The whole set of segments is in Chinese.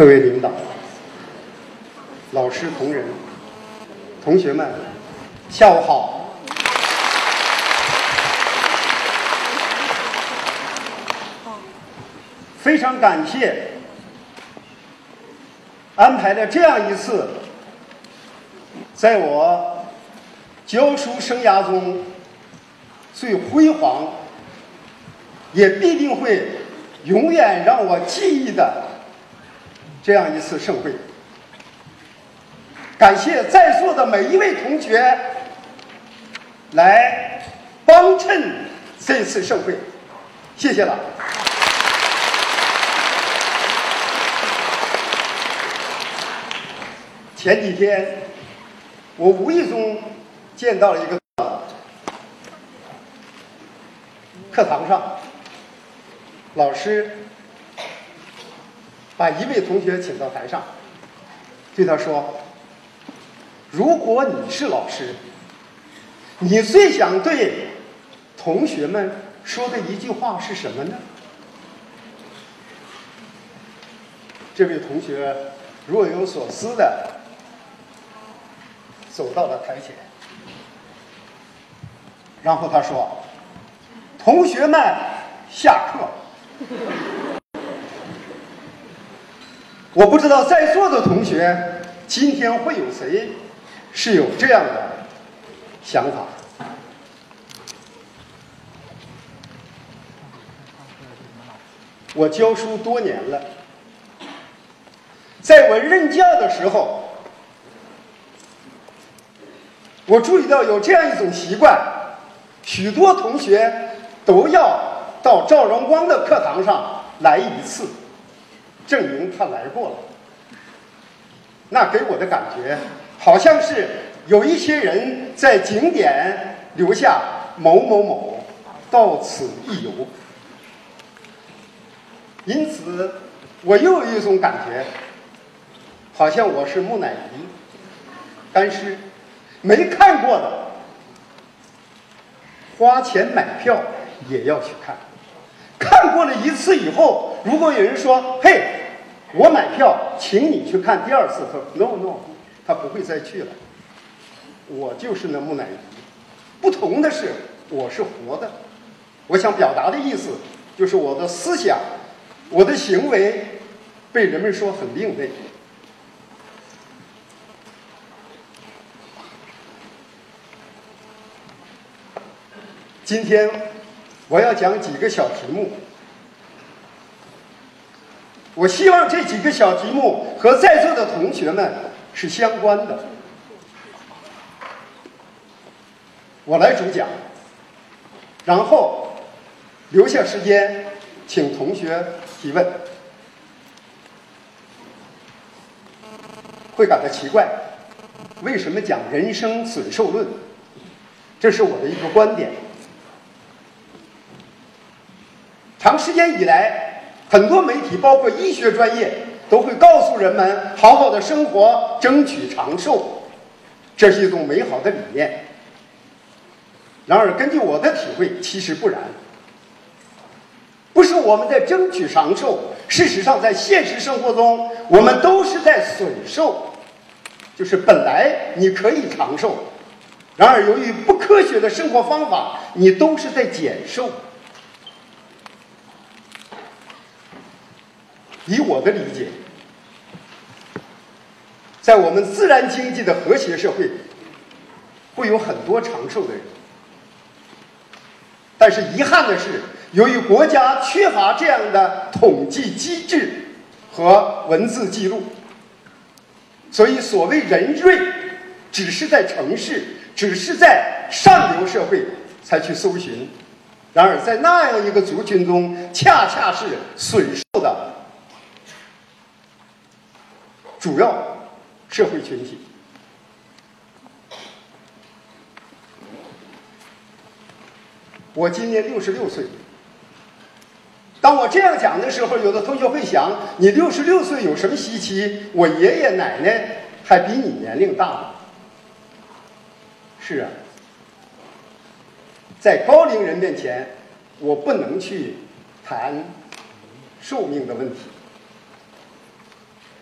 各位领导、老师、同仁、同学们，下午好！非常感谢安排了这样一次，在我教书生涯中最辉煌，也必定会永远让我记忆的这样一次盛会。感谢在座的每一位同学来帮衬这次盛会，谢谢了。前几天，我无意中见到了一个课堂上，老师把一位同学请到台上，对他说：“如果你是老师，你最想对同学们说的一句话是什么呢？”这位同学若有所思的。走到了台前，然后他说：“同学们，下课。”我不知道在座的同学今天会有谁是有这样的想法。我教书多年了，在我任教的时候。我注意到有这样一种习惯，许多同学都要到赵荣光的课堂上来一次，证明他来过了。那给我的感觉，好像是有一些人在景点留下某某某，到此一游。因此，我又有一种感觉，好像我是木乃伊，干尸。没看过的，花钱买票也要去看。看过了一次以后，如果有人说：“嘿，我买票，请你去看第二次。”他说：“No No，他不会再去了。”我就是那木乃伊。不同的是，我是活的。我想表达的意思，就是我的思想、我的行为，被人们说很另类。今天我要讲几个小题目，我希望这几个小题目和在座的同学们是相关的。我来主讲，然后留下时间请同学提问。会感到奇怪，为什么讲人生损寿论？这是我的一个观点。长时间以来，很多媒体，包括医学专业，都会告诉人们好好的生活，争取长寿，这是一种美好的理念。然而，根据我的体会，其实不然。不是我们在争取长寿，事实上，在现实生活中，我们都是在损寿。就是本来你可以长寿，然而由于不科学的生活方法，你都是在减寿。以我的理解，在我们自然经济的和谐社会，会有很多长寿的人。但是遗憾的是，由于国家缺乏这样的统计机制和文字记录，所以所谓人瑞，只是在城市，只是在上流社会才去搜寻。然而，在那样一个族群中，恰恰是损失的。主要社会群体，我今年六十六岁。当我这样讲的时候，有的同学会想：你六十六岁有什么稀奇？我爷爷奶奶还比你年龄大呢。是啊，在高龄人面前，我不能去谈寿命的问题。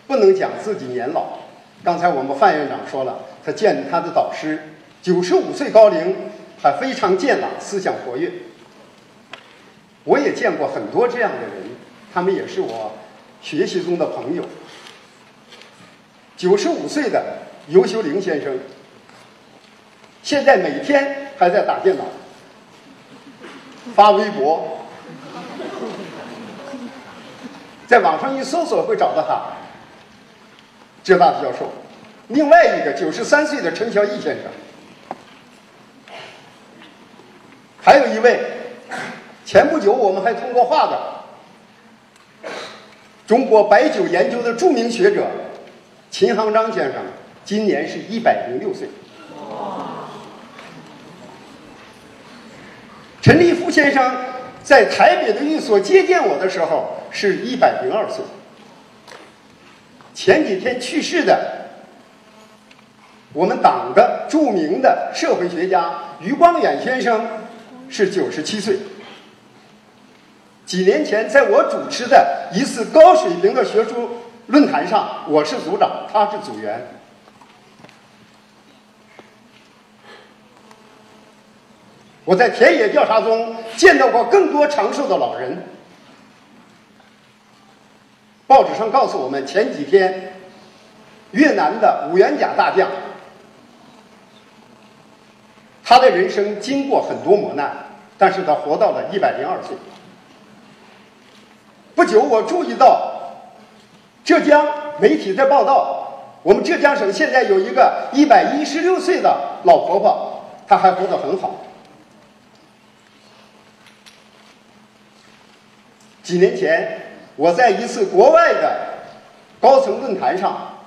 不能讲自己年老。刚才我们范院长说了，他见他的导师九十五岁高龄，还非常健朗，思想活跃。我也见过很多这样的人，他们也是我学习中的朋友。九十五岁的尤修林先生，现在每天还在打电脑、发微博，在网上一搜索会找到他。浙大的教授，另外一个九十三岁的陈小艺先生，还有一位前不久我们还通过话的中国白酒研究的著名学者秦行章先生，今年是一百零六岁。陈立夫先生在台北的寓所接见我的时候是一百零二岁。前几天去世的，我们党的著名的社会学家余光远先生是九十七岁。几年前，在我主持的一次高水平的学术论坛上，我是组长，他是组员。我在田野调查中见到过更多长寿的老人。报纸上告诉我们，前几天越南的五元甲大将，他的人生经过很多磨难，但是他活到了一百零二岁。不久，我注意到浙江媒体在报道，我们浙江省现在有一个一百一十六岁的老婆婆，她还活得很好。几年前。我在一次国外的高层论坛上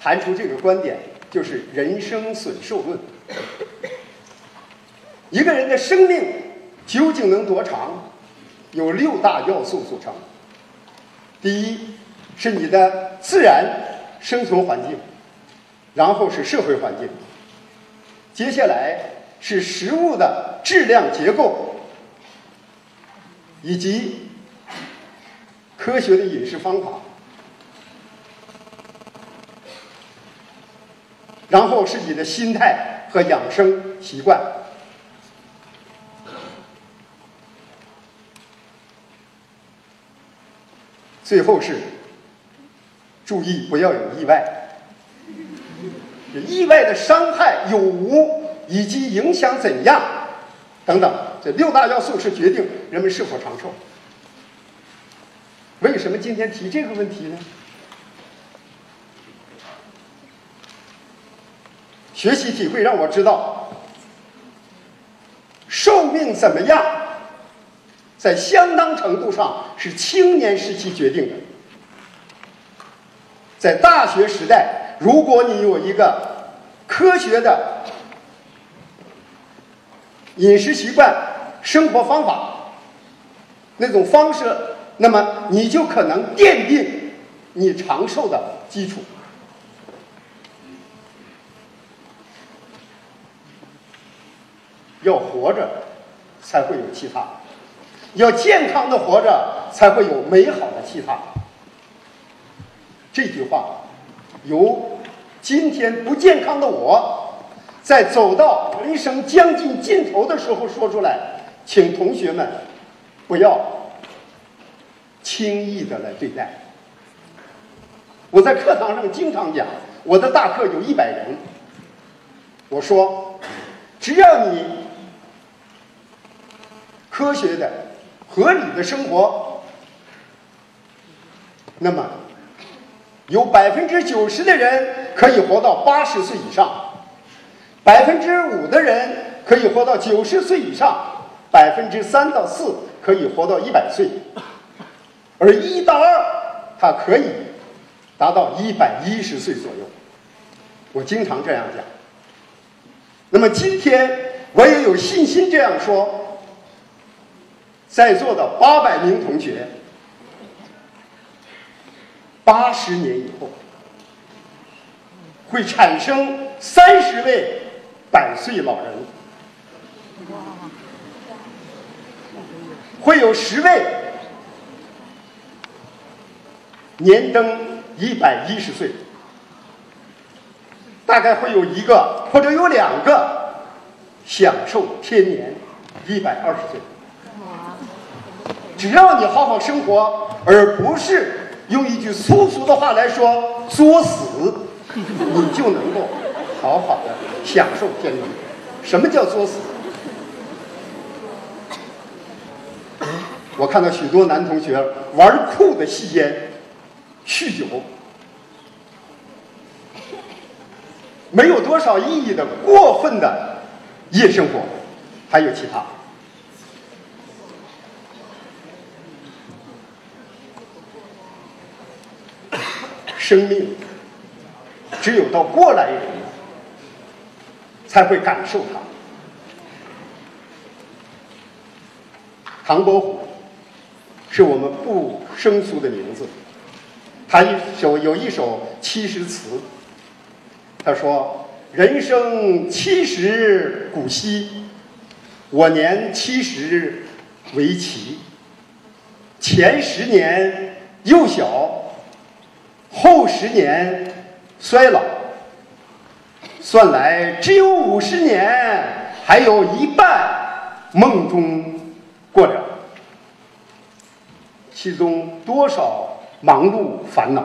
谈出这个观点，就是人生损寿论。一个人的生命究竟能多长，有六大要素组成。第一是你的自然生存环境，然后是社会环境，接下来是食物的质量结构，以及。科学的饮食方法，然后是你的心态和养生习惯，最后是注意不要有意外。意外的伤害有无以及影响怎样等等，这六大要素是决定人们是否长寿。为什么今天提这个问题呢？学习体会让我知道，寿命怎么样，在相当程度上是青年时期决定的。在大学时代，如果你有一个科学的饮食习惯、生活方法，那种方式。那么你就可能奠定你长寿的基础。要活着，才会有其他；要健康的活着，才会有美好的其他。这句话由今天不健康的我，在走到人生将近尽头的时候说出来，请同学们不要。轻易的来对待。我在课堂上经常讲，我的大课有一百人。我说，只要你科学的、合理的生活，那么有百分之九十的人可以活到八十岁以上，百分之五的人可以活到九十岁以上，百分之三到四可以活到一百岁。而一到二，它可以达到一百一十岁左右。我经常这样讲。那么今天我也有信心这样说，在座的八百名同学，八十年以后会产生三十位百岁老人，会有十位。年登一百一十岁，大概会有一个或者有两个享受天年一百二十岁。只要你好好生活，而不是用一句粗俗的话来说“作死”，你就能够好好的享受天年。什么叫作死？我看到许多男同学玩酷的吸烟、酗酒，没有多少意义的过分的夜生活，还有其他。生命只有到过来人才会感受它。唐伯虎。是我们不生疏的名字。他一首有一首七十词，他说：“人生七十古稀，我年七十为奇。前十年幼小，后十年衰老，算来只有五十年，还有一半梦中过了。”其中多少忙碌烦恼？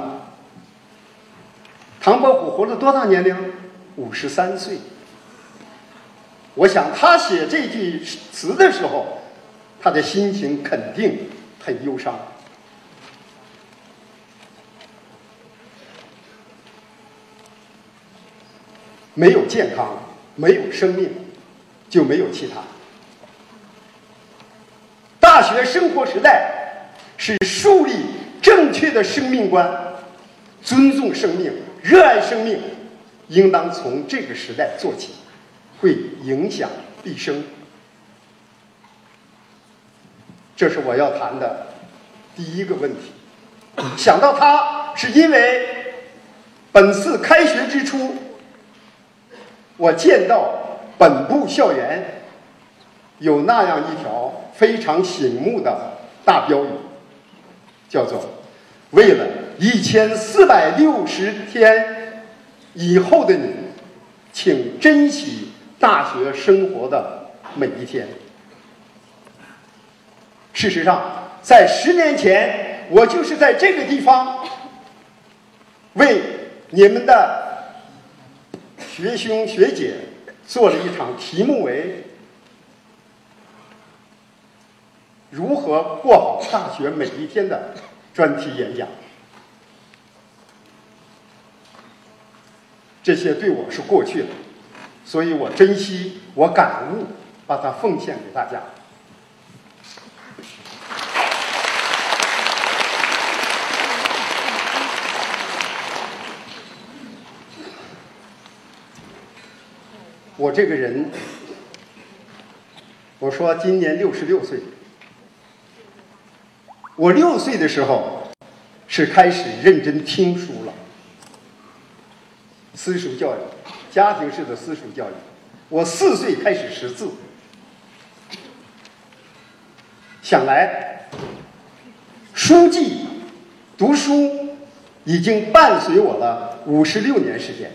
唐伯虎活了多大年龄？五十三岁。我想他写这句词的时候，他的心情肯定很忧伤。没有健康，没有生命，就没有其他。大学生活时代。是树立正确的生命观，尊重生命，热爱生命，应当从这个时代做起，会影响毕生。这是我要谈的第一个问题。想到它，是因为本次开学之初，我见到本部校园有那样一条非常醒目的大标语。叫做为了一千四百六十天以后的你，请珍惜大学生活的每一天。事实上，在十年前，我就是在这个地方为你们的学兄学姐做了一场题目为“如何过好大学每一天”的。专题演讲，这些对我是过去了，所以我珍惜，我感悟，把它奉献给大家。我这个人，我说今年六十六岁。我六岁的时候是开始认真听书了，私塾教育，家庭式的私塾教育。我四岁开始识字，想来书记读书已经伴随我了五十六年时间，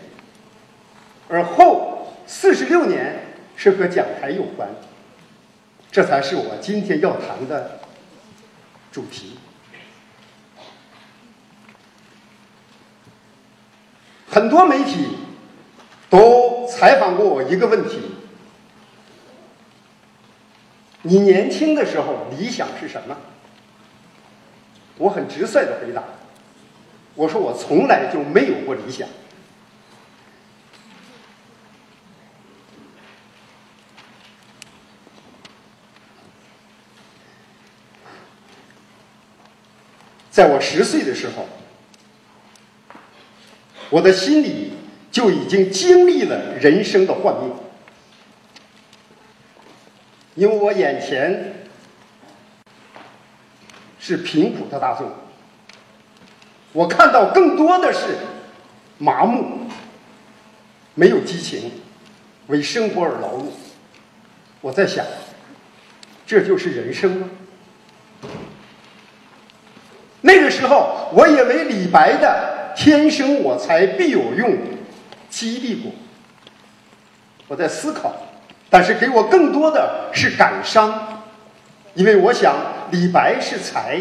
而后四十六年是和讲台有关，这才是我今天要谈的。主题，很多媒体都采访过我一个问题：你年轻的时候理想是什么？我很直率的回答，我说我从来就没有过理想。在我十岁的时候，我的心里就已经经历了人生的幻灭，因为我眼前是贫苦的大众，我看到更多的是麻木，没有激情，为生活而劳碌。我在想，这就是人生吗？那个时候，我也为李白的“天生我材必有用”激励过。我在思考，但是给我更多的是感伤，因为我想李白是才，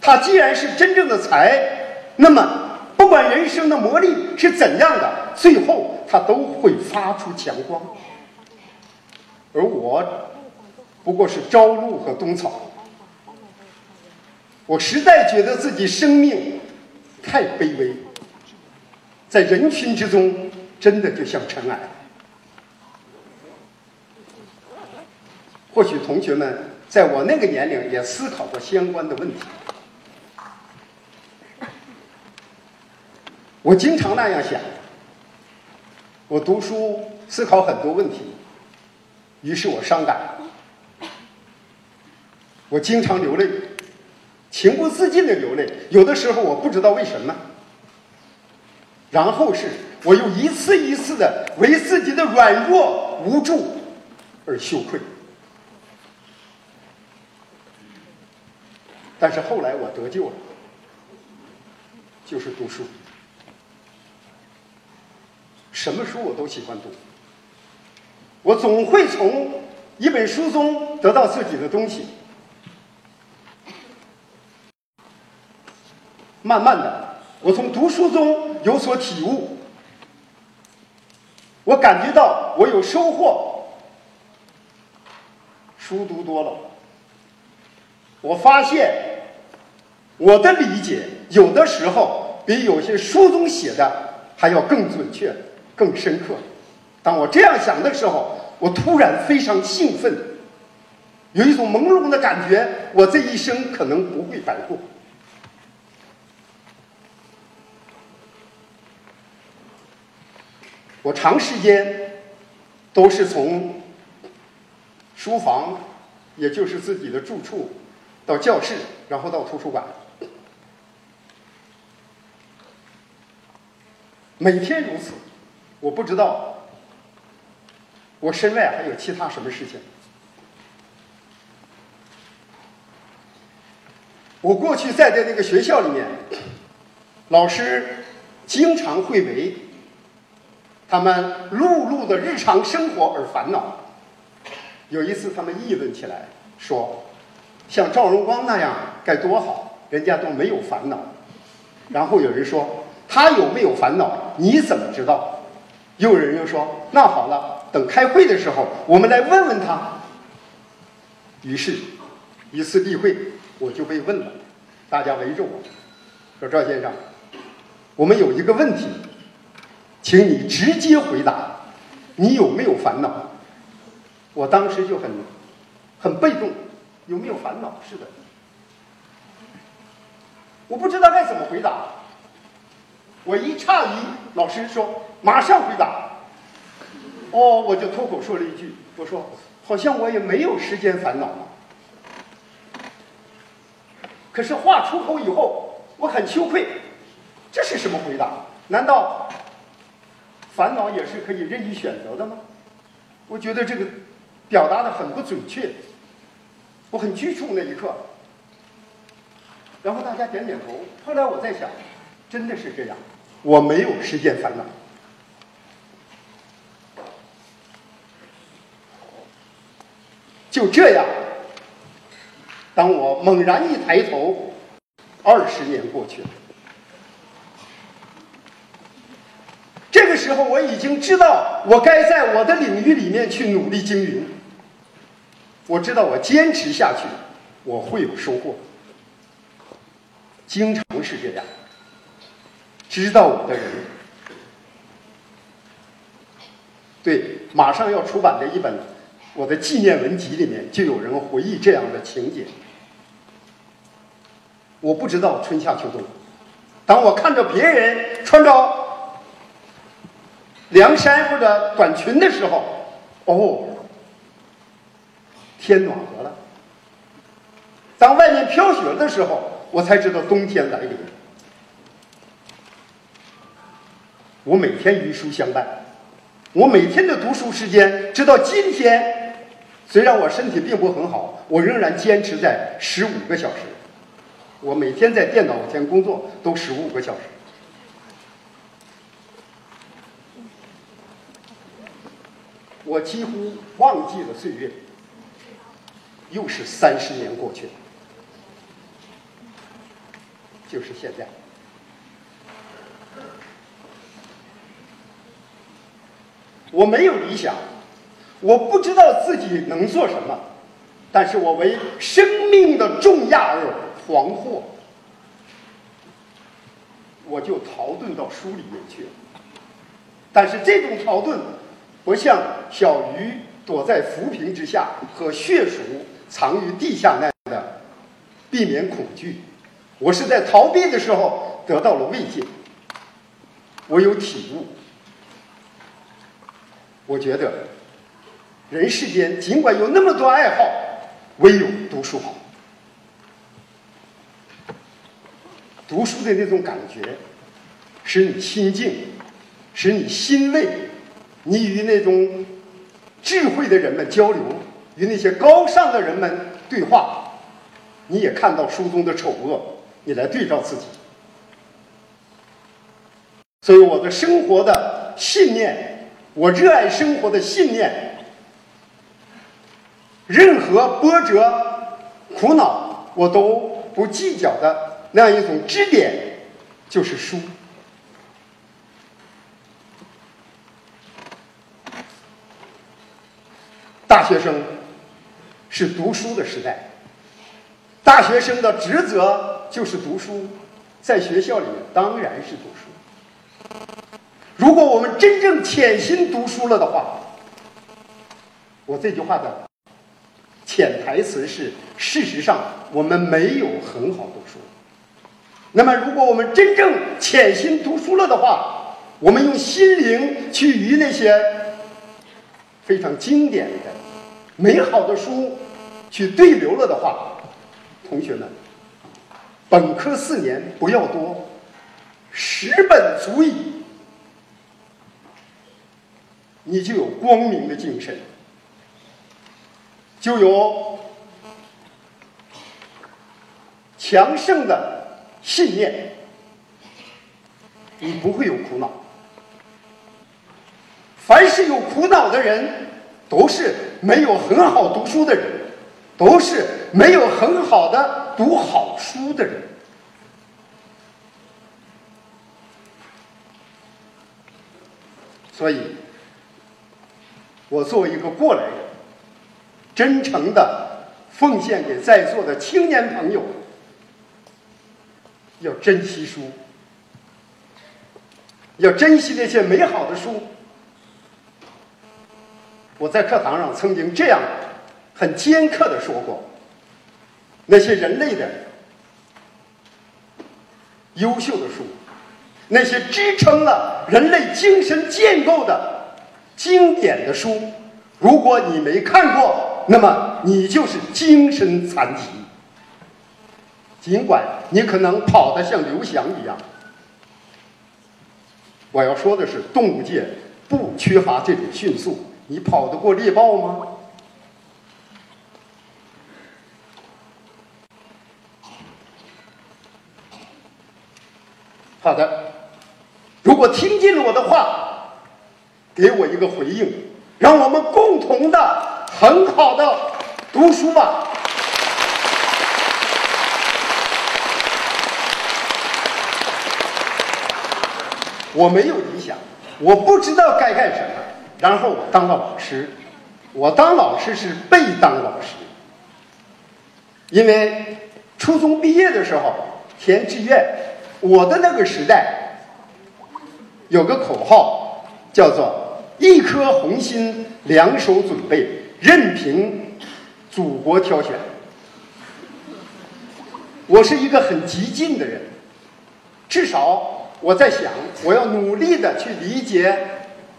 他既然是真正的才，那么不管人生的磨砺是怎样的，最后他都会发出强光。而我不过是朝露和冬草，我实在觉得自己生命太卑微，在人群之中。真的就像尘埃。或许同学们在我那个年龄也思考过相关的问题。我经常那样想。我读书思考很多问题，于是我伤感。我经常流泪，情不自禁的流泪。有的时候我不知道为什么。然后是。我又一次一次的为自己的软弱无助而羞愧，但是后来我得救了，就是读书，什么书我都喜欢读，我总会从一本书中得到自己的东西，慢慢的，我从读书中有所体悟。我感觉到我有收获，书读多了，我发现我的理解有的时候比有些书中写的还要更准确、更深刻。当我这样想的时候，我突然非常兴奋，有一种朦胧的感觉，我这一生可能不会白过。我长时间都是从书房，也就是自己的住处，到教室，然后到图书馆，每天如此。我不知道我身外还有其他什么事情。我过去在的那个学校里面，老师经常会为。他们碌碌的日常生活而烦恼。有一次，他们议论起来，说：“像赵荣光那样该多好，人家都没有烦恼。”然后有人说：“他有没有烦恼？你怎么知道？”又有人又说：“那好了，等开会的时候，我们来问问他。”于是，一次例会，我就被问了，大家围着我说：“赵先生，我们有一个问题。”请你直接回答，你有没有烦恼？我当时就很很被动，有没有烦恼？是的，我不知道该怎么回答。我一诧异，老师说马上回答。哦，我就脱口说了一句，我说好像我也没有时间烦恼嘛。可是话出口以后，我很羞愧，这是什么回答？难道？烦恼也是可以任意选择的吗？我觉得这个表达的很不准确，我很拘束那一刻。然后大家点点头。后来我在想，真的是这样，我没有时间烦恼。就这样，当我猛然一抬头，二十年过去了。个时候，我已经知道我该在我的领域里面去努力经营。我知道我坚持下去，我会有收获。经常是这样。知道我的人，对马上要出版的一本我的纪念文集里面，就有人回忆这样的情节。我不知道春夏秋冬，当我看着别人穿着。凉衫或者短裙的时候，哦，天暖和了。当外面飘雪的时候，我才知道冬天来临。我每天与书相伴，我每天的读书时间，直到今天，虽然我身体并不很好，我仍然坚持在十五个小时。我每天在电脑前工作都十五个小时。我几乎忘记了岁月，又是三十年过去了，就是现在。我没有理想，我不知道自己能做什么，但是我为生命的重压而惶惑，我就逃遁到书里面去了。但是这种逃遁，不像小鱼躲在浮萍之下和血鼠藏于地下那样的避免恐惧，我是在逃避的时候得到了慰藉，我有体悟。我觉得，人世间尽管有那么多爱好，唯有读书好。读书的那种感觉，使你心静，使你欣慰，你与那种智慧的人们交流，与那些高尚的人们对话，你也看到书中的丑恶，你来对照自己。所以，我的生活的信念。我热爱生活的信念，任何波折、苦恼我都不计较的那样一种支点，就是书。大学生是读书的时代，大学生的职责就是读书，在学校里面当然是读书。如果我们真正潜心读书了的话，我这句话的潜台词是：事实上我们没有很好读书。那么，如果我们真正潜心读书了的话，我们用心灵去与那些非常经典的、美好的书去对流了的话，同学们，本科四年不要多，十本足矣。你就有光明的精神，就有强盛的信念，你不会有苦恼。凡是有苦恼的人，都是没有很好读书的人，都是没有很好的读好书的人。所以。我作为一个过来人，真诚的奉献给在座的青年朋友：要珍惜书，要珍惜那些美好的书。我在课堂上曾经这样很尖刻的说过：那些人类的优秀的书，那些支撑了人类精神建构的。经典的书，如果你没看过，那么你就是精神残疾。尽管你可能跑得像刘翔一样，我要说的是，动物界不缺乏这种迅速。你跑得过猎豹吗？好的，如果听进了我的话。给我一个回应，让我们共同的很好的读书吧。我没有理想，我不知道该干什么，然后我当了老师。我当老师是被当老师，因为初中毕业的时候填志愿，我的那个时代有个口号叫做。一颗红心，两手准备，任凭祖国挑选。我是一个很激进的人，至少我在想，我要努力的去理解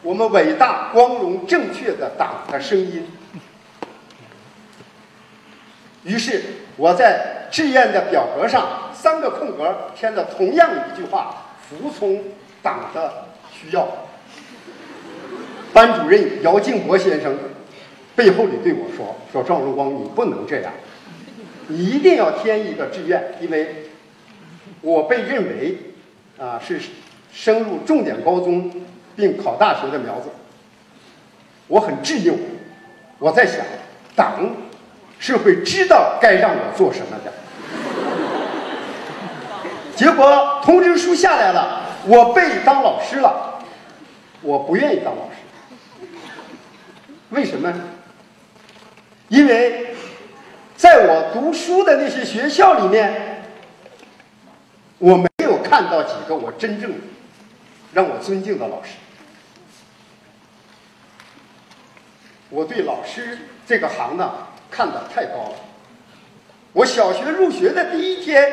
我们伟大、光荣、正确的党的声音。于是我在志愿的表格上三个空格填了同样一句话：服从党的需要。班主任姚敬国先生背后里对我说：“说赵荣光，你不能这样，你一定要填一个志愿，因为我被认为啊是升入重点高中并考大学的苗子。我很执拗，我在想，党是会知道该让我做什么的。结果通知书下来了，我被当老师了，我不愿意当老师。为什么？因为在我读书的那些学校里面，我没有看到几个我真正让我尊敬的老师。我对老师这个行当看得太高了。我小学入学的第一天。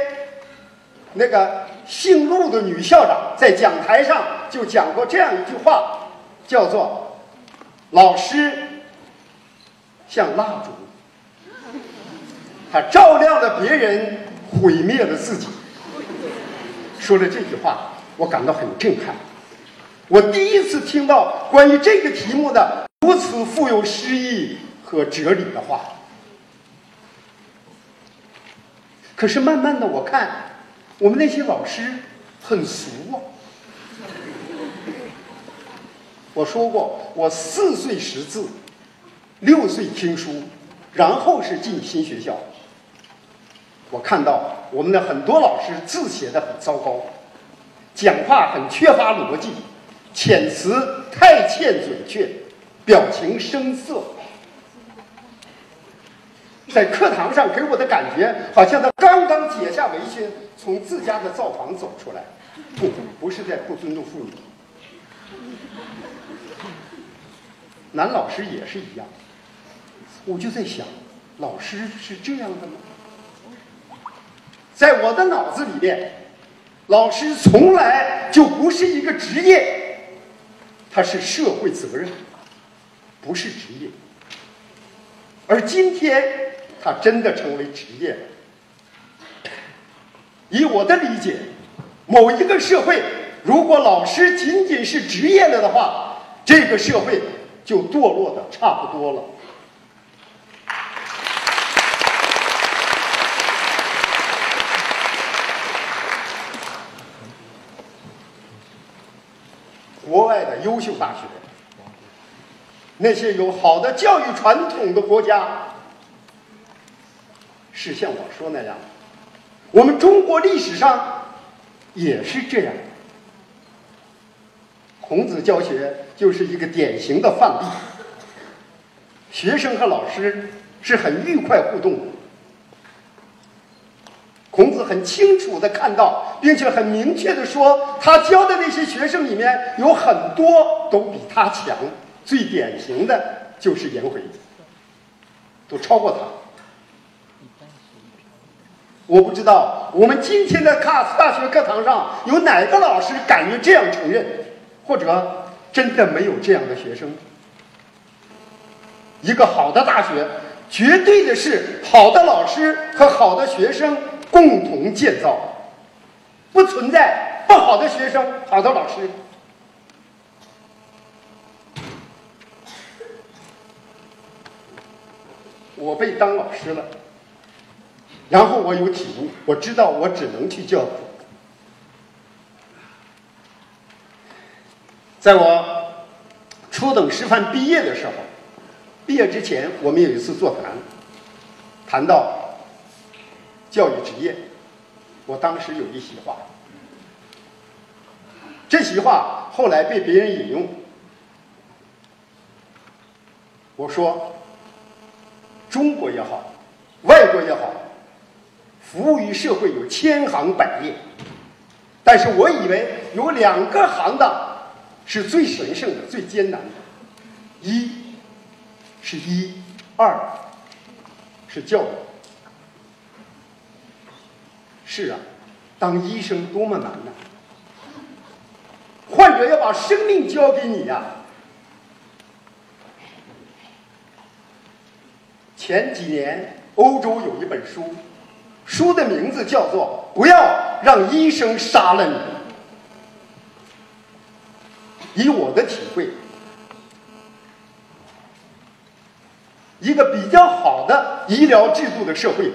那个姓陆的女校长在讲台上就讲过这样一句话，叫做“老师像蜡烛，他照亮了别人，毁灭了自己。”说了这句话，我感到很震撼。我第一次听到关于这个题目的如此富有诗意和哲理的话。可是慢慢的，我看。我们那些老师很俗啊！我说过，我四岁识字，六岁听书，然后是进新学校。我看到我们的很多老师字写的很糟糕，讲话很缺乏逻辑，遣词太欠准确，表情生涩。在课堂上给我的感觉，好像他刚刚解下围裙，从自家的灶房走出来。不，不是在不尊重妇女。男老师也是一样。我就在想，老师是这样的吗？在我的脑子里面，老师从来就不是一个职业，他是社会责任，不是职业。而今天。他真的成为职业了。以我的理解，某一个社会如果老师仅仅是职业了的话，这个社会就堕落的差不多了。国外的优秀大学，那些有好的教育传统的国家。是像我说那样，我们中国历史上也是这样。孔子教学就是一个典型的范例，学生和老师是很愉快互动的。孔子很清楚的看到，并且很明确的说，他教的那些学生里面有很多都比他强，最典型的就是颜回，都超过他。我不知道我们今天的卡大学课堂上有哪个老师敢于这样承认，或者真的没有这样的学生？一个好的大学，绝对的是好的老师和好的学生共同建造，不存在不好的学生、好的老师。我被当老师了。然后我有体悟，我知道我只能去教。在我初等师范毕业的时候，毕业之前我们有一次座谈，谈到教育职业，我当时有一席话，这席话后来被别人引用，我说，中国也好，外国也好。服务于社会有千行百业，但是我以为有两个行当是最神圣的、最艰难的，一是一，二是教育。是啊，当医生多么难呐！患者要把生命交给你呀。前几年欧洲有一本书。书的名字叫做《不要让医生杀了你》。以我的体会，一个比较好的医疗制度的社会，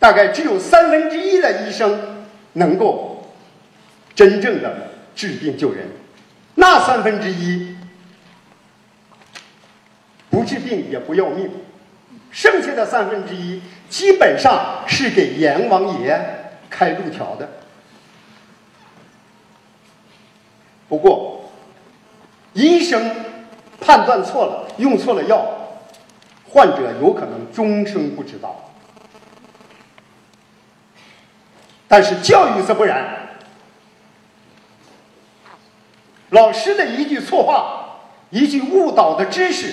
大概只有三分之一的医生能够真正的治病救人。那三分之一不治病也不要命，剩下的三分之一基本上是给阎王爷开路条的。不过，医生判断错了，用错了药，患者有可能终生不知道。但是教育则不然，老师的一句错话，一句误导的知识，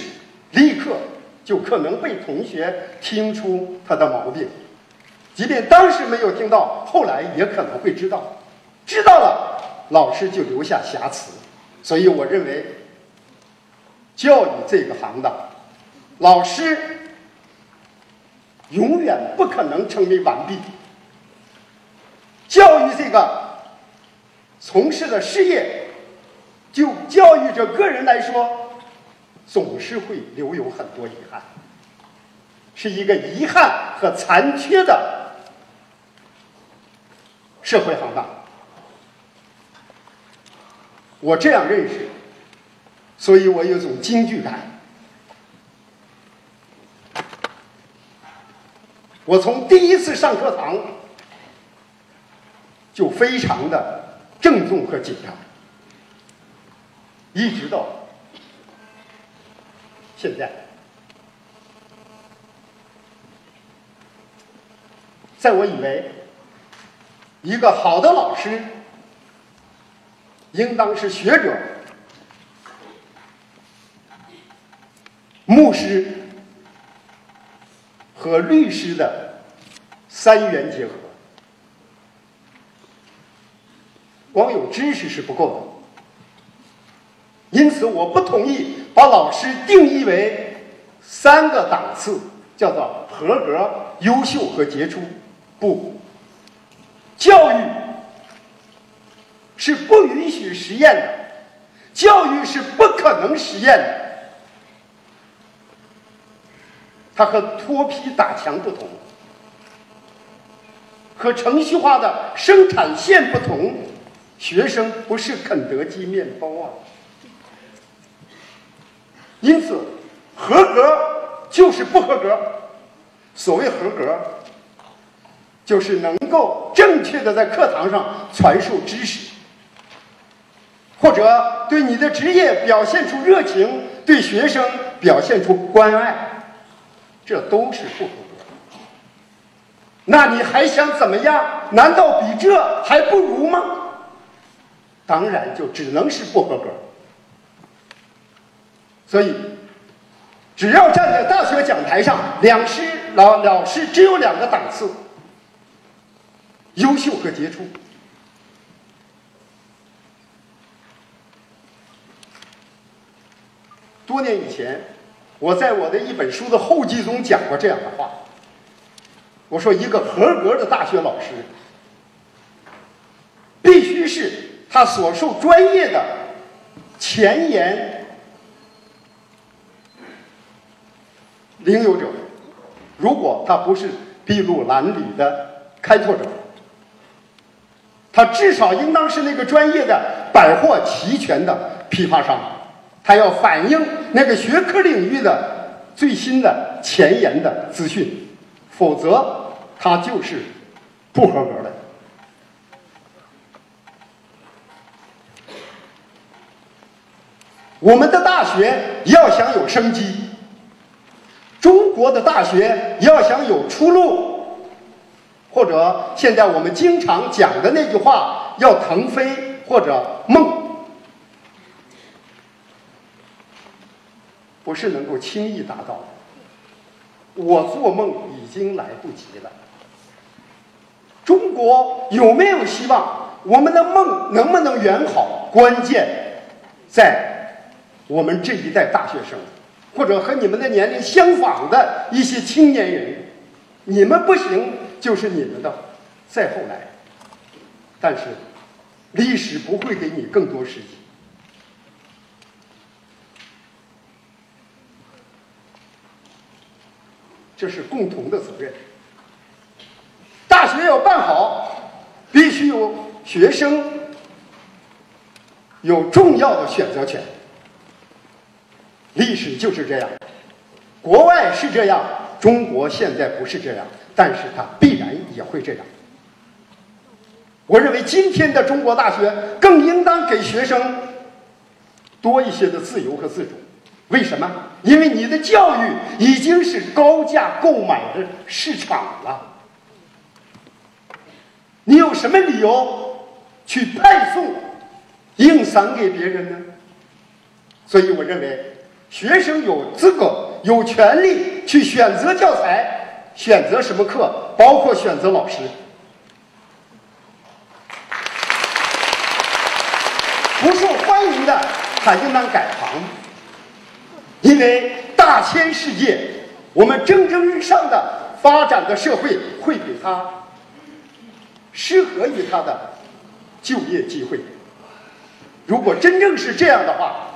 立刻就可能被同学听出他的毛病，即便当时没有听到，后来也可能会知道，知道了。老师就留下瑕疵，所以我认为，教育这个行当，老师永远不可能成为完毕。教育这个从事的事业，就教育者个人来说，总是会留有很多遗憾，是一个遗憾和残缺的社会行当。我这样认识，所以我有种惊惧感。我从第一次上课堂就非常的郑重和紧张，一直到现在，在我以为一个好的老师。应当是学者、牧师和律师的三元结合。光有知识是不够的，因此我不同意把老师定义为三个档次，叫做合格、优秀和杰出。不，教育。是不允许实验的，教育是不可能实验的。它和脱皮打墙不同，和程序化的生产线不同。学生不是肯德基面包啊！因此，合格就是不合格。所谓合格，就是能够正确的在课堂上传授知识。或者对你的职业表现出热情，对学生表现出关爱，这都是不合格。那你还想怎么样？难道比这还不如吗？当然就只能是不合格。所以，只要站在大学讲台上，两师老老师只有两个档次：优秀和杰出。多年以前，我在我的一本书的后记中讲过这样的话。我说，一个合格的大学老师，必须是他所受专业的前沿领有者。如果他不是筚路蓝缕的开拓者，他至少应当是那个专业的百货齐全的批发商。他要反映那个学科领域的最新的前沿的资讯，否则他就是不合格的。我们的大学要想有生机，中国的大学要想有出路，或者现在我们经常讲的那句话，要腾飞或者梦。不是能够轻易达到的。我做梦已经来不及了。中国有没有希望？我们的梦能不能圆好？关键在我们这一代大学生，或者和你们的年龄相仿的一些青年人。你们不行，就是你们的再后来。但是历史不会给你更多时间。这是共同的责任。大学要办好，必须。有学生有重要的选择权。历史就是这样，国外是这样，中国现在不是这样，但是它必然也会这样。我认为今天的中国大学更应当给学生多一些的自由和自主。为什么？因为你的教育已经是高价购买的市场了。你有什么理由去派送、硬散给别人呢？所以，我认为学生有资格、有权利去选择教材、选择什么课，包括选择老师。不受欢迎的，他应当改行，因为大千世界，我们蒸蒸日上的发展的社会会给他适合于他的就业机会。如果真正是这样的话，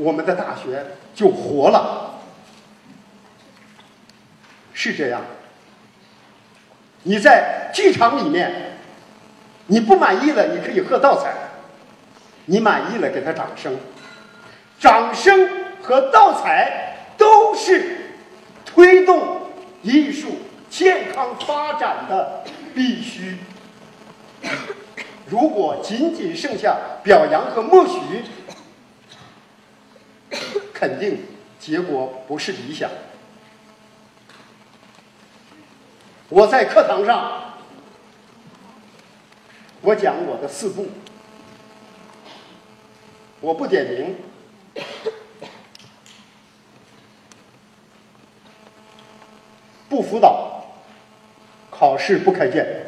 我们的大学就活了。是这样，你在剧场里面，你不满意了，你可以喝倒彩。你满意了，给他掌声。掌声和倒彩都是推动艺术健康发展的必须。如果仅仅剩下表扬和默许，肯定结果不是理想。我在课堂上，我讲我的四步。我不点名，不辅导，考试不开卷。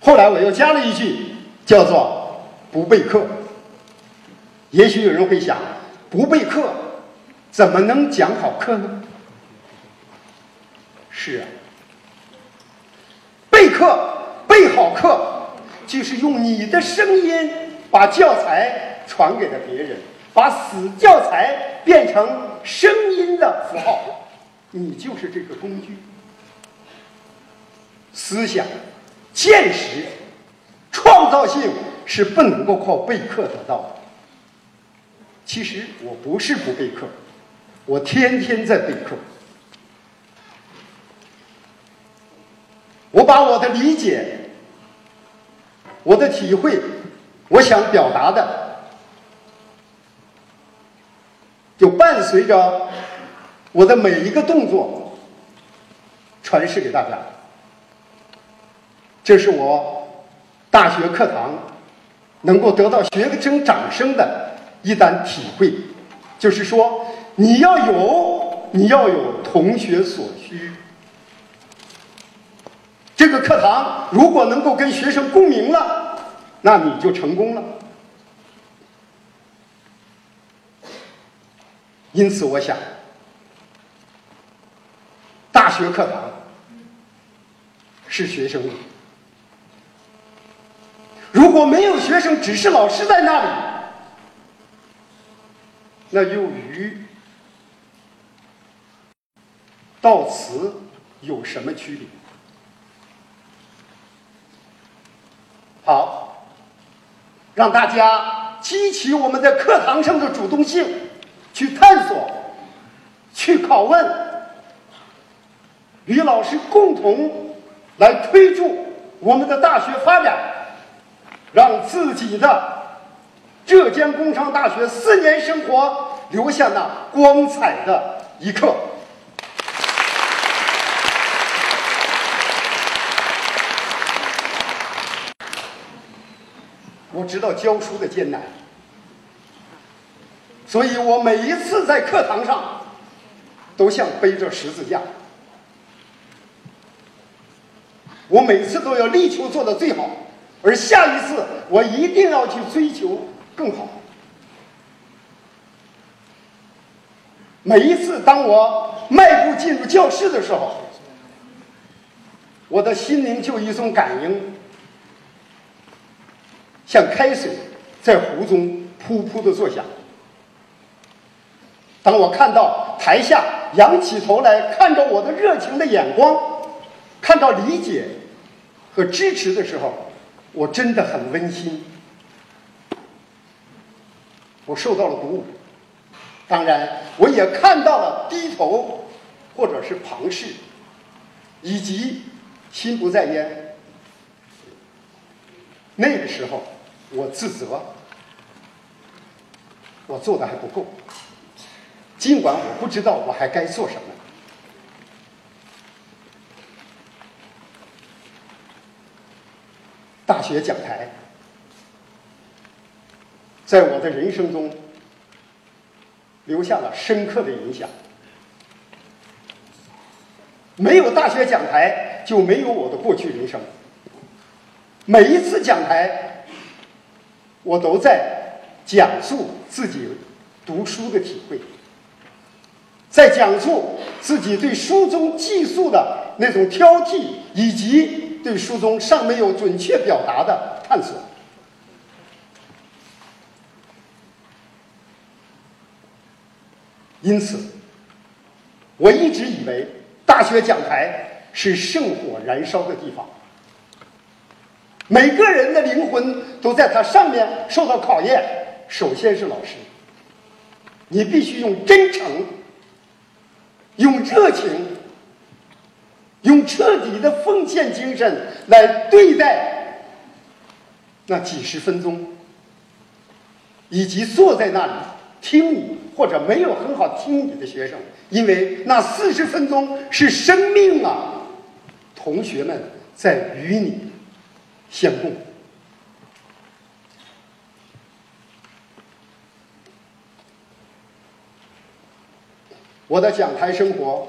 后来我又加了一句，叫做“不备课”。也许有人会想，不备课怎么能讲好课呢？是啊，备课。备好课，就是用你的声音把教材传给了别人，把死教材变成声音的符号，你就是这个工具。思想、见识、创造性是不能够靠备课得到的。其实我不是不备课，我天天在备课。我把我的理解。我的体会，我想表达的，就伴随着我的每一个动作传示给大家。这是我大学课堂能够得到学生掌声的一单体会，就是说，你要有，你要有同学所需。这个课堂如果能够跟学生共鸣了，那你就成功了。因此，我想，大学课堂是学生的。如果没有学生，只是老师在那里，那又与到此有什么区别？好，让大家激起我们在课堂上的主动性，去探索，去拷问，与老师共同来推助我们的大学发展，让自己的浙江工商大学四年生活留下那光彩的一刻。我知道教书的艰难，所以我每一次在课堂上，都像背着十字架。我每次都要力求做到最好，而下一次我一定要去追求更好。每一次当我迈步进入教室的时候，我的心灵就一种感应。像开水在壶中噗噗的作响。当我看到台下仰起头来看着我的热情的眼光，看到理解和支持的时候，我真的很温馨。我受到了鼓舞，当然，我也看到了低头或者是旁视，以及心不在焉。那个时候，我自责，我做的还不够。尽管我不知道我还该做什么。大学讲台。在我的人生中留下了深刻的影响。没有大学讲台，就没有我的过去人生。每一次讲台，我都在讲述自己读书的体会，在讲述自己对书中记述的那种挑剔，以及对书中尚没有准确表达的探索。因此，我一直以为大学讲台是圣火燃烧的地方，每个人的灵魂都在它上面受到考验。首先是老师，你必须用真诚、用热情、用彻底的奉献精神来对待那几十分钟，以及坐在那里听你。或者没有很好听你的学生，因为那四十分钟是生命啊！同学们在与你相共。我的讲台生活，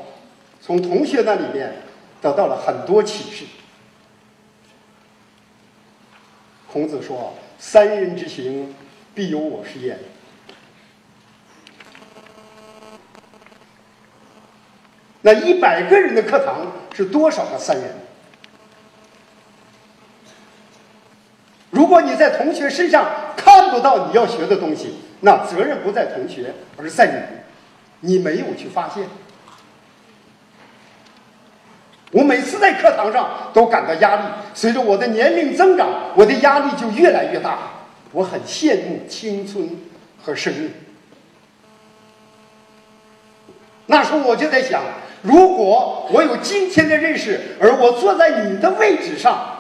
从同学那里面得到了很多启示。孔子说：“三人之行，必有我师焉。”那一百个人的课堂是多少个三人？如果你在同学身上看不到你要学的东西，那责任不在同学，而在你，你没有去发现。我每次在课堂上都感到压力，随着我的年龄增长，我的压力就越来越大。我很羡慕青春和生命。那时候我就在想。如果我有今天的认识，而我坐在你的位置上，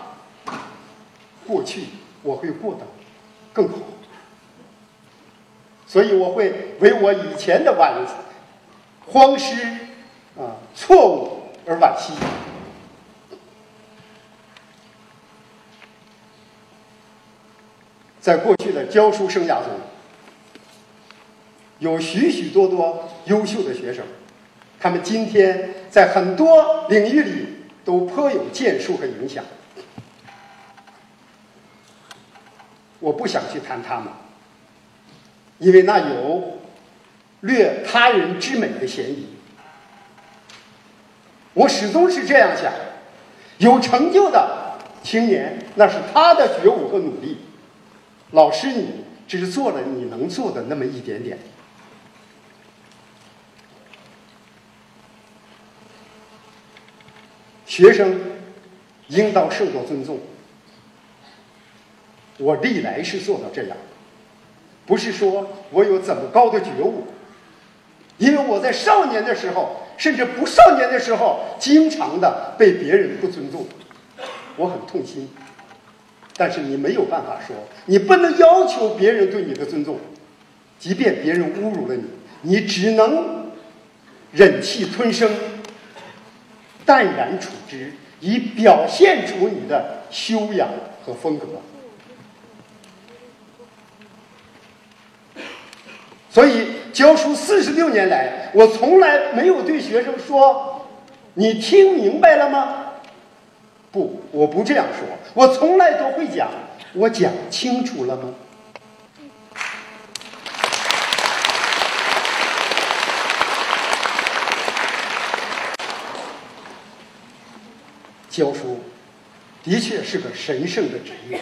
过去我会过得更好。所以我会为我以前的晚荒失啊错误而惋惜。在过去的教书生涯中，有许许多多优秀的学生。他们今天在很多领域里都颇有建树和影响。我不想去谈他们，因为那有略他人之美的嫌疑。我始终是这样想：有成就的青年，那是他的觉悟和努力。老师，你只是做了你能做的那么一点点。学生应当受到尊重。我历来是做到这样，不是说我有怎么高的觉悟，因为我在少年的时候，甚至不少年的时候，经常的被别人不尊重，我很痛心。但是你没有办法说，你不能要求别人对你的尊重，即便别人侮辱了你，你只能忍气吞声。淡然处之，以表现出你的修养和风格。所以教书四十六年来，我从来没有对学生说：“你听明白了吗？”不，我不这样说。我从来都会讲：“我讲清楚了吗？”教书的确是个神圣的职业。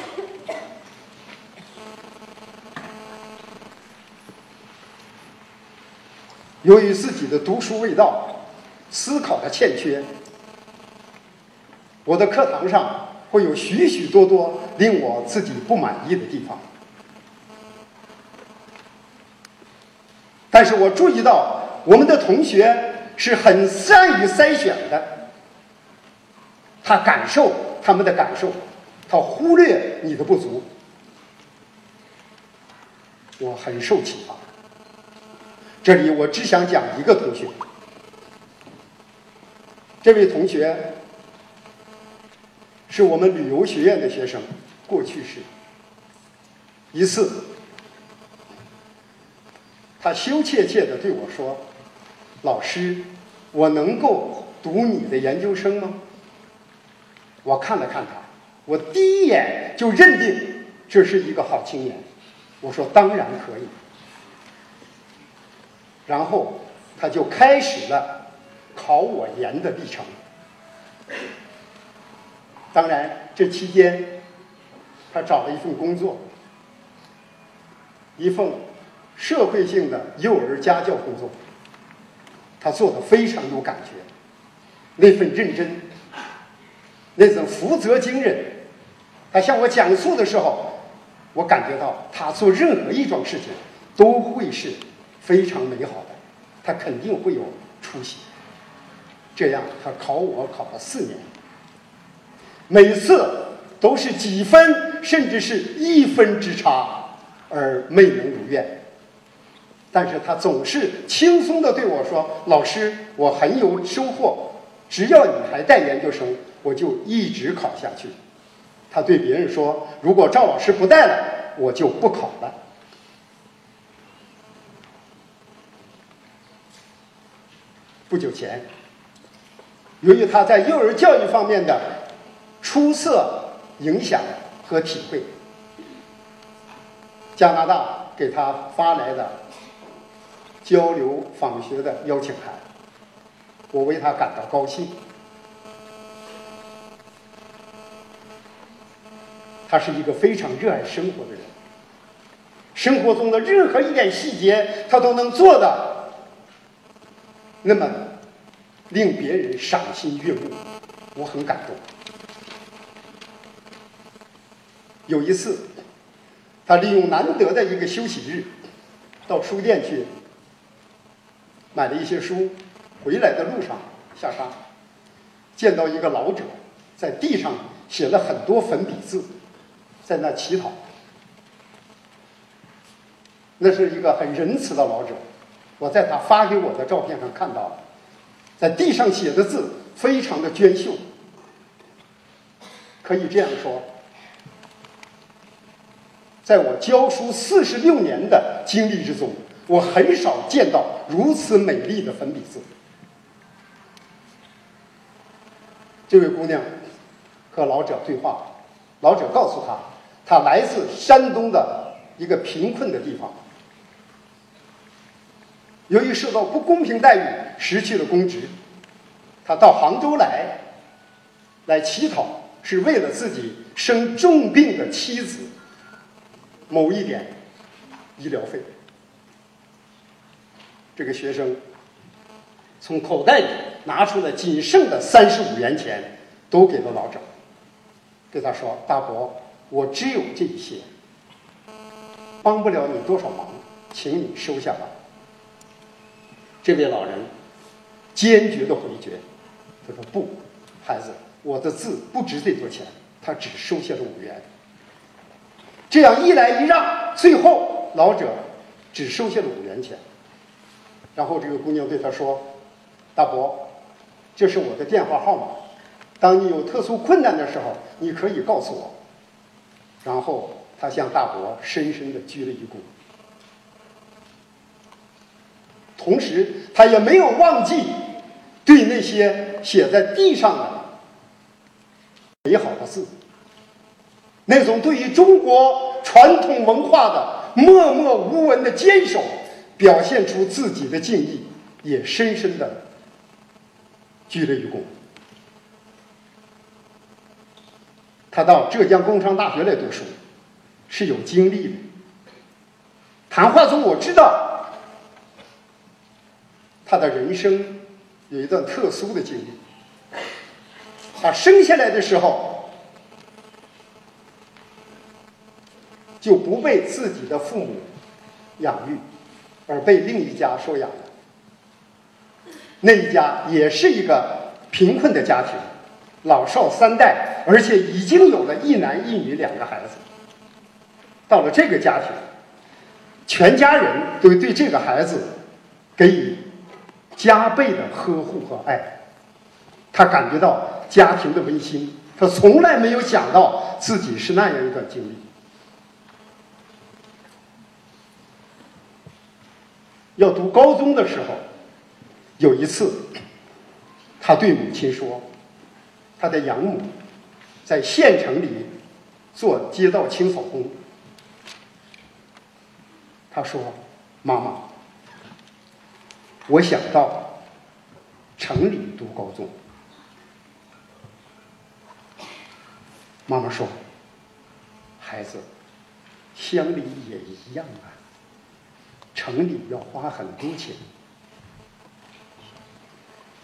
由于自己的读书未到，思考的欠缺，我的课堂上会有许许多多令我自己不满意的地方。但是我注意到，我们的同学是很善于筛选的，他感受他们的感受，他忽略你的不足。我很受启发。这里我只想讲一个同学，这位同学是我们旅游学院的学生，过去式。一次，他羞怯怯的对我说：“老师，我能够读你的研究生吗？”我看了看他，我第一眼就认定这是一个好青年。我说：“当然可以。”然后他就开始了考我研的历程。当然，这期间他找了一份工作，一份社会性的幼儿家教工作。他做的非常有感觉，那份认真，那种负责精神。他向我讲述的时候，我感觉到他做任何一桩事情都会是。非常美好的，他肯定会有出息。这样，他考我考了四年，每次都是几分，甚至是一分之差，而未能如愿。但是他总是轻松的对我说：“老师，我很有收获，只要你还带研究生，我就一直考下去。”他对别人说：“如果赵老师不带了，我就不考了。”不久前，由于他在幼儿教育方面的出色影响和体会，加拿大给他发来的交流访学的邀请函，我为他感到高兴。他是一个非常热爱生活的人，生活中的任何一点细节，他都能做的。那么，令别人赏心悦目，我很感动。有一次，他利用难得的一个休息日，到书店去买了一些书，回来的路上下山，见到一个老者在地上写了很多粉笔字，在那乞讨。那是一个很仁慈的老者。我在他发给我的照片上看到，在地上写的字非常的娟秀。可以这样说，在我教书四十六年的经历之中，我很少见到如此美丽的粉笔字。这位姑娘和老者对话，老者告诉她，她来自山东的一个贫困的地方。由于受到不公平待遇，失去了公职，他到杭州来，来乞讨，是为了自己生重病的妻子某一点医疗费。这个学生从口袋里拿出了仅剩的三十五元钱，都给了老者，对他说：“大伯，我只有这些，帮不了你多少忙，请你收下吧。”这位老人坚决的回绝，他说：“不，孩子，我的字不值这多钱。”他只收下了五元。这样一来一让，最后老者只收下了五元钱。然后这个姑娘对他说：“大伯，这是我的电话号码，当你有特殊困难的时候，你可以告诉我。”然后他向大伯深深的鞠了一躬。同时，他也没有忘记对那些写在地上的美好的字，那种对于中国传统文化的默默无闻的坚守，表现出自己的敬意，也深深的鞠了一躬。他到浙江工商大学来读书，是有经历的。谈话中，我知道。他的人生有一段特殊的经历。他生下来的时候就不被自己的父母养育，而被另一家收养了。那一家也是一个贫困的家庭，老少三代，而且已经有了一男一女两个孩子。到了这个家庭，全家人都对这个孩子给予加倍的呵护和爱，他感觉到家庭的温馨。他从来没有想到自己是那样一段经历。要读高中的时候。有一次，他对母亲说：“他的养母在县城里做街道清扫工。”他说：“妈妈，我想到城里读高中。”妈妈说：“孩子，乡里也一样啊，城里要花很多钱。”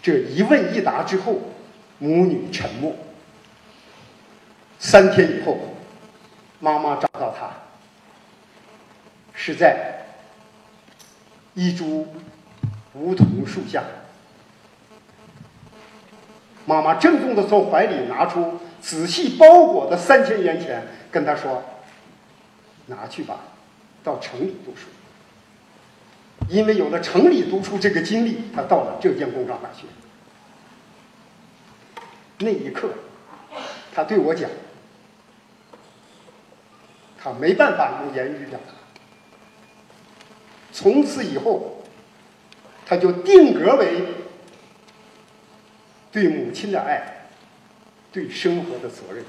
这一问一答之后，母女沉默。三天以后，妈妈找到他，是在一株梧桐树下。妈妈郑重的从怀里拿出仔细包裹的三千元钱，跟他说：“拿去吧，到城里读书。”因为有了城里读书这个经历，他到了浙江工商大学。那一刻，他对我讲：“他没办法用言语表达。从此以后，他就定格为对母亲的爱，对生活的责任。”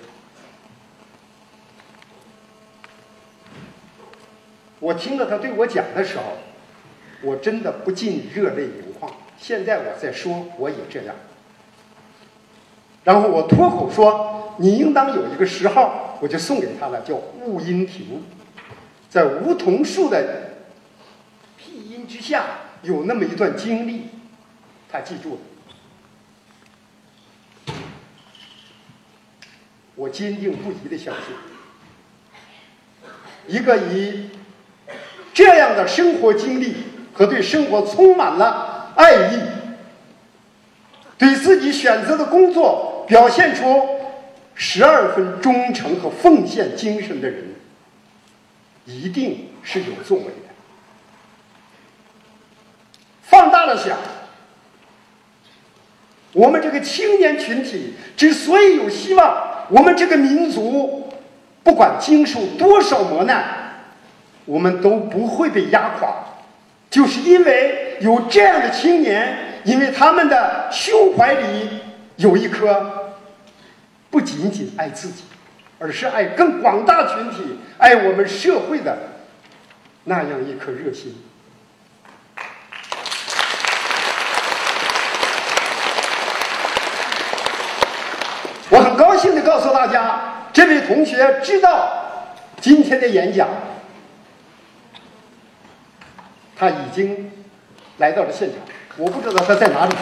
我听了他对我讲的时候。我真的不禁热泪盈眶。现在我在说，我也这样。然后我脱口说：“你应当有一个十号，我就送给他了，叫雾音亭，在梧桐树的庇荫之下，有那么一段经历，他记住了。我坚定不移的相信，一个以这样的生活经历。”和对生活充满了爱意，对自己选择的工作表现出十二分忠诚和奉献精神的人，一定是有作为的。放大了想，我们这个青年群体之所以有希望，我们这个民族不管经受多少磨难，我们都不会被压垮。就是因为有这样的青年，因为他们的胸怀里有一颗不仅仅爱自己，而是爱更广大群体、爱我们社会的那样一颗热心。我很高兴的告诉大家，这位同学知道今天的演讲。他已经来到了现场，我不知道他在哪里。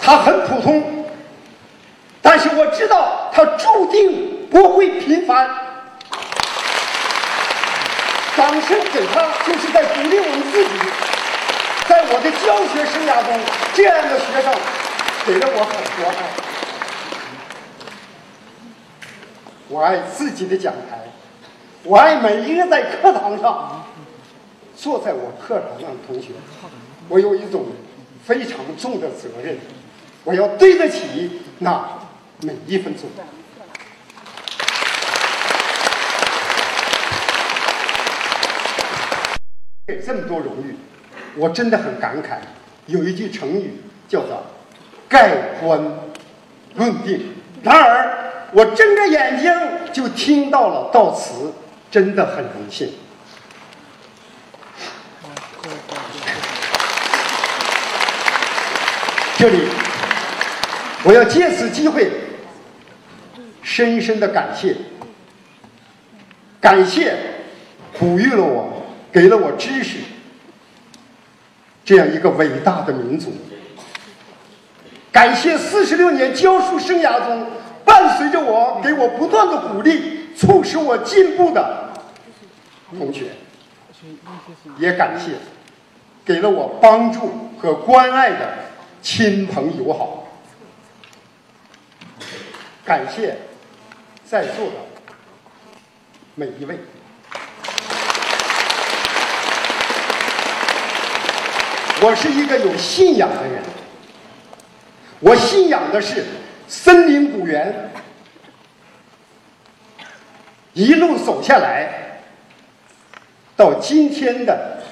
他很普通，但是我知道他注定不会平凡。掌声给他，就是在鼓励我们自己。在我的教学生涯中，这样的学生给了我很多爱。我爱自己的讲台，我爱每一个在课堂上坐在我课堂上的同学。我有一种非常重的责任，我要对得起那每一分钟。给这么多荣誉，我真的很感慨。有一句成语叫做“盖棺论定”，然而。我睁着眼睛就听到了悼词，真的很荣幸。这里，我要借此机会，深深的感谢，感谢哺育了我，给了我知识。这样一个伟大的民族，感谢四十六年教书生涯中伴随着我、给我不断的鼓励、促使我进步的同学，也感谢给了我帮助和关爱的亲朋友好，感谢在座的每一位。我是一个有信仰的人，我信仰的是森林古猿，一路走下来，到今天的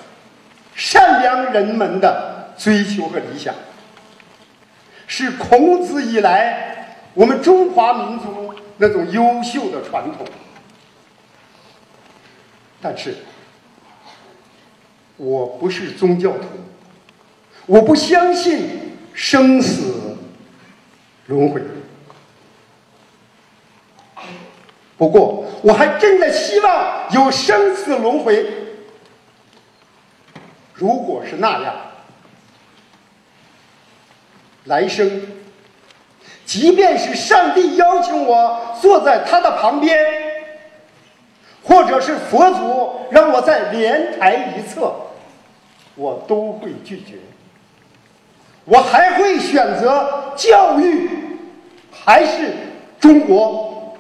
善良人们的追求和理想，是孔子以来我们中华民族那种优秀的传统。但是，我不是宗教徒。我不相信生死轮回，不过我还真的希望有生死轮回。如果是那样，来生，即便是上帝邀请我坐在他的旁边，或者是佛祖让我在莲台一侧，我都会拒绝。我还会选择教育，还是中国？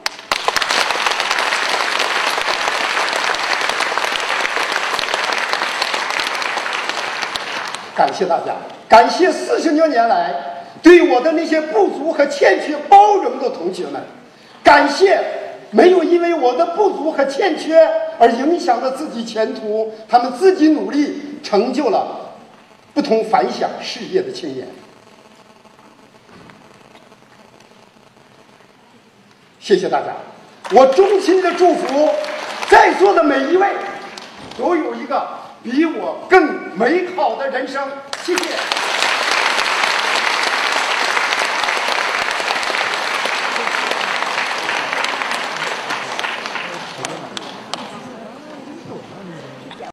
感谢大家，感谢四十多年来对我的那些不足和欠缺包容的同学们，感谢没有因为我的不足和欠缺而影响了自己前途，他们自己努力成就了。不同凡响事业的青年，谢谢大家！我衷心的祝福在座的每一位都有一个比我更美好的人生。谢谢。